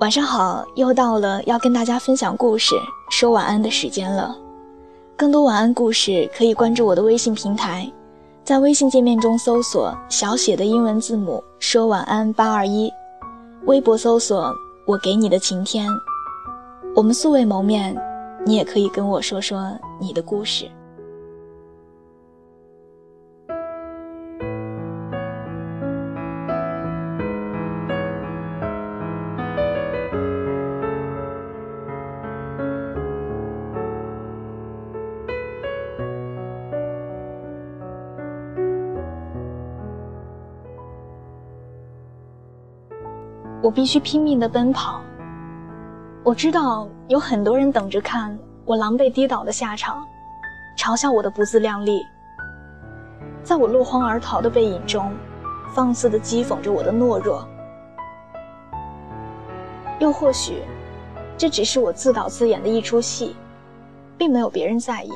晚上好，又到了要跟大家分享故事、说晚安的时间了。更多晚安故事可以关注我的微信平台，在微信界面中搜索小写的英文字母“说晚安八二一”，微博搜索“我给你的晴天”。我们素未谋面，你也可以跟我说说你的故事。我必须拼命地奔跑。我知道有很多人等着看我狼狈跌倒的下场，嘲笑我的不自量力。在我落荒而逃的背影中，放肆地讥讽着我的懦弱。又或许，这只是我自导自演的一出戏，并没有别人在意。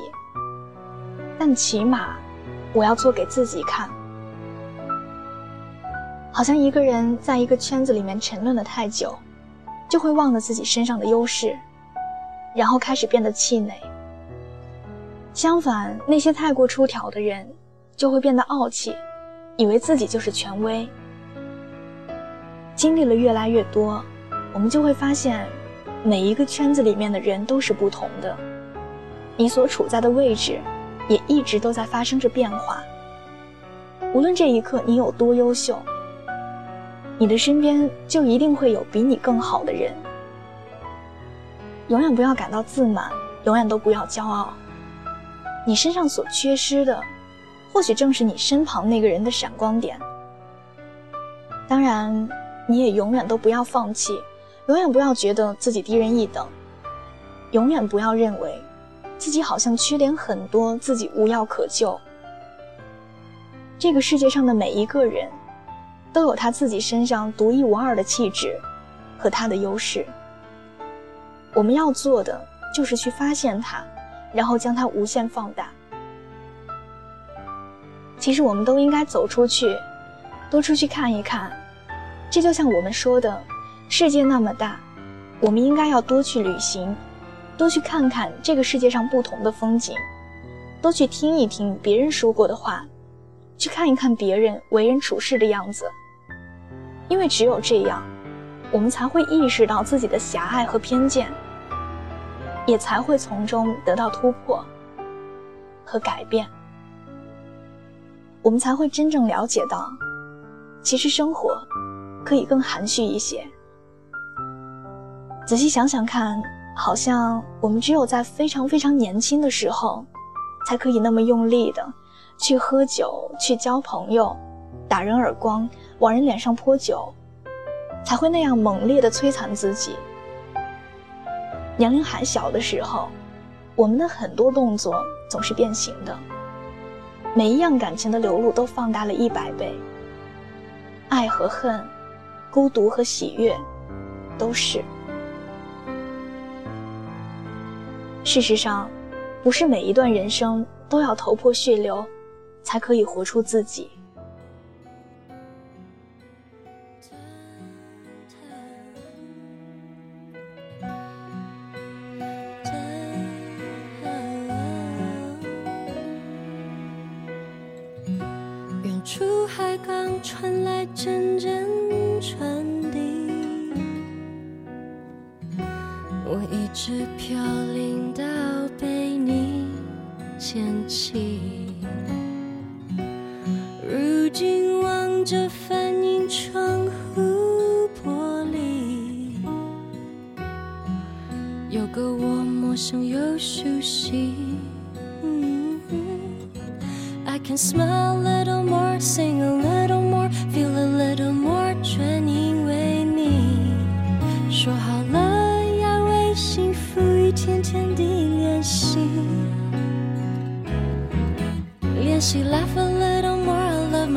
但起码，我要做给自己看。好像一个人在一个圈子里面沉沦的太久，就会忘了自己身上的优势，然后开始变得气馁。相反，那些太过出挑的人，就会变得傲气，以为自己就是权威。经历了越来越多，我们就会发现，每一个圈子里面的人都是不同的，你所处在的位置，也一直都在发生着变化。无论这一刻你有多优秀。你的身边就一定会有比你更好的人。永远不要感到自满，永远都不要骄傲。你身上所缺失的，或许正是你身旁那个人的闪光点。当然，你也永远都不要放弃，永远不要觉得自己低人一等，永远不要认为自己好像缺点很多，自己无药可救。这个世界上的每一个人。都有他自己身上独一无二的气质和他的优势。我们要做的就是去发现它，然后将它无限放大。其实我们都应该走出去，多出去看一看。这就像我们说的，世界那么大，我们应该要多去旅行，多去看看这个世界上不同的风景，多去听一听别人说过的话，去看一看别人为人处事的样子。因为只有这样，我们才会意识到自己的狭隘和偏见，也才会从中得到突破和改变。我们才会真正了解到，其实生活可以更含蓄一些。仔细想想看，好像我们只有在非常非常年轻的时候，才可以那么用力的去喝酒、去交朋友、打人耳光。往人脸上泼酒，才会那样猛烈的摧残自己。年龄还小的时候，我们的很多动作总是变形的，每一样感情的流露都放大了一百倍。爱和恨，孤独和喜悦，都是。事实上，不是每一段人生都要头破血流，才可以活出自己。传来阵阵传递，我一直飘零到被你捡起。如今望着反映窗户玻璃，有个我陌生又熟悉。I can smell a little more, sing.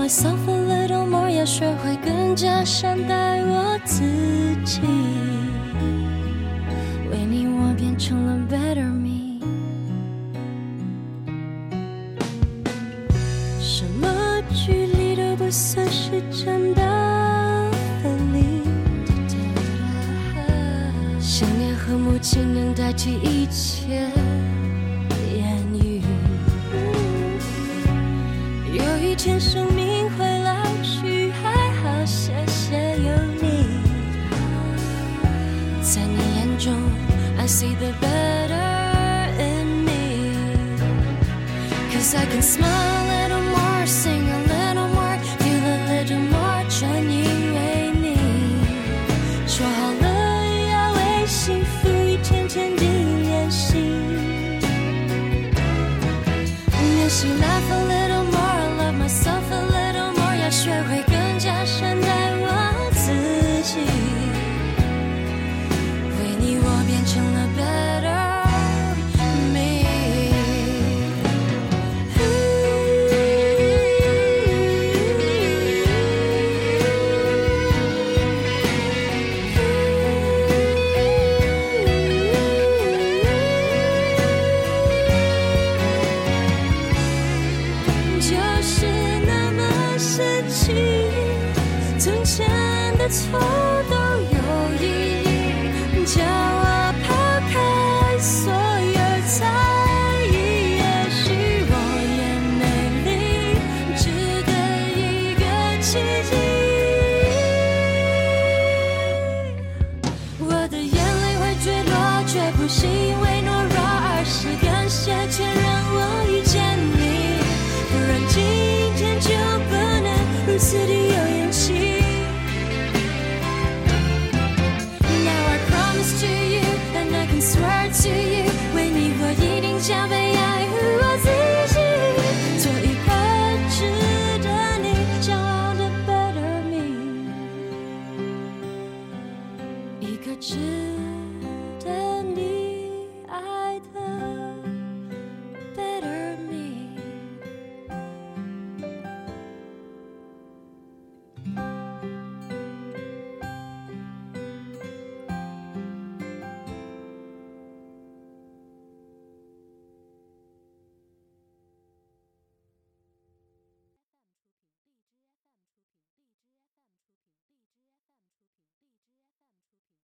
sofalittlemore 要学会更加善待我自己为你我变成了 better me. 什么距离都不算是真的分离想念和默契能代替一切言语有一天生 see the better in me. Cause I can smile a little more, sing a little more, feel a little more, 全因为你。说好了要为幸福一天天地练习，练习那份。